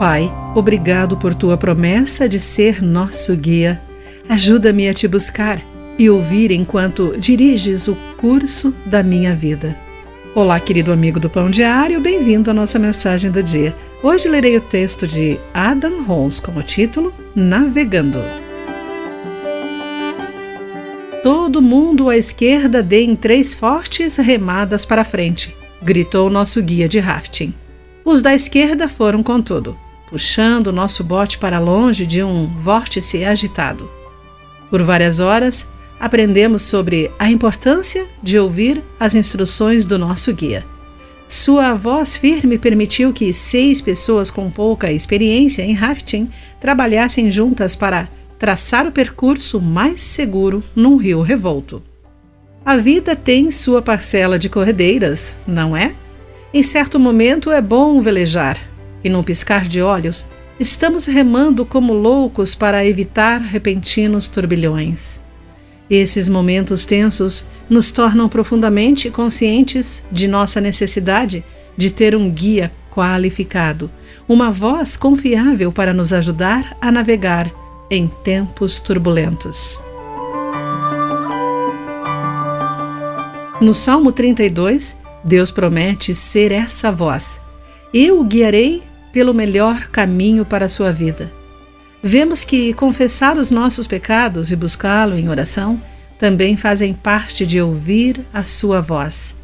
Pai, obrigado por tua promessa de ser nosso guia. Ajuda-me a te buscar e ouvir enquanto diriges o curso da minha vida. Olá, querido amigo do Pão Diário, bem-vindo à nossa mensagem do dia. Hoje lerei o texto de Adam Holmes com o título Navegando. Todo mundo à esquerda dê em três fortes remadas para frente, gritou nosso guia de rafting. Os da esquerda foram com tudo, puxando nosso bote para longe de um vórtice agitado. Por várias horas, aprendemos sobre a importância de ouvir as instruções do nosso guia. Sua voz firme permitiu que seis pessoas com pouca experiência em rafting trabalhassem juntas para traçar o percurso mais seguro num rio revolto. A vida tem sua parcela de corredeiras, não é? Em certo momento é bom velejar, e num piscar de olhos, estamos remando como loucos para evitar repentinos turbilhões. Esses momentos tensos nos tornam profundamente conscientes de nossa necessidade de ter um guia qualificado, uma voz confiável para nos ajudar a navegar em tempos turbulentos. No Salmo 32, Deus promete ser essa voz. Eu o guiarei pelo melhor caminho para a sua vida. Vemos que confessar os nossos pecados e buscá-lo em oração também fazem parte de ouvir a sua voz.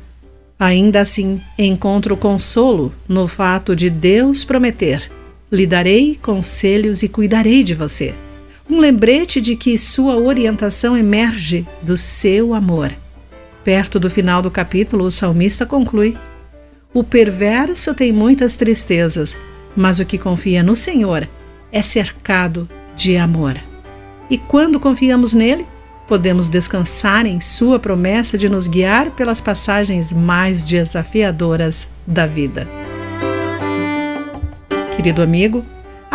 Ainda assim, encontro consolo no fato de Deus prometer: lhe darei conselhos e cuidarei de você um lembrete de que sua orientação emerge do seu amor. Perto do final do capítulo, o salmista conclui: O perverso tem muitas tristezas, mas o que confia no Senhor é cercado de amor. E quando confiamos nele, podemos descansar em Sua promessa de nos guiar pelas passagens mais desafiadoras da vida. Querido amigo,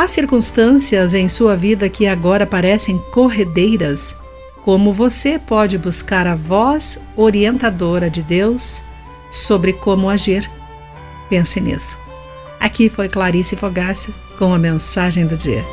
Há circunstâncias em sua vida que agora parecem corredeiras. Como você pode buscar a voz orientadora de Deus sobre como agir? Pense nisso. Aqui foi Clarice Fogácia com a mensagem do dia.